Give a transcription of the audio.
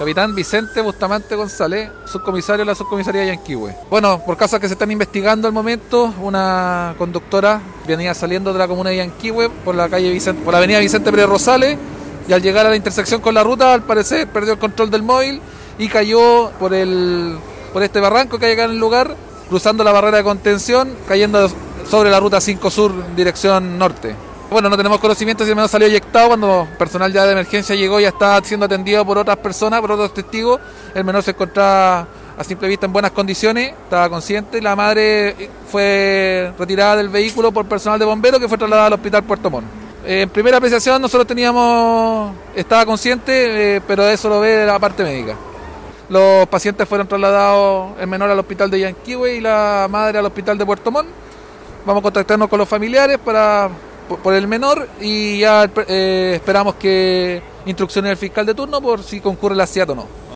Capitán Vicente Bustamante González, subcomisario de la subcomisaría Yanquihue. Bueno, por casos que se están investigando al momento, una conductora venía saliendo de la comuna de Yanquihue por la calle Vicente, por la avenida Vicente Pérez Rosales y al llegar a la intersección con la ruta, al parecer perdió el control del móvil y cayó por el por este barranco que hay acá en el lugar, cruzando la barrera de contención, cayendo sobre la ruta 5 Sur dirección norte. Bueno, no tenemos conocimiento si el menor salió eyectado cuando personal ya de emergencia llegó y ya está siendo atendido por otras personas, por otros testigos. El menor se encontraba a simple vista en buenas condiciones, estaba consciente. La madre fue retirada del vehículo por personal de bomberos que fue trasladada al hospital Puerto Montt. En primera apreciación nosotros teníamos, estaba consciente, eh, pero eso lo ve la parte médica. Los pacientes fueron trasladados, el menor al hospital de Yanquihue y la madre al hospital de Puerto Montt. Vamos a contactarnos con los familiares para por, el menor y ya eh, esperamos que instruccione el fiscal de turno por si concurre la CIAT o no.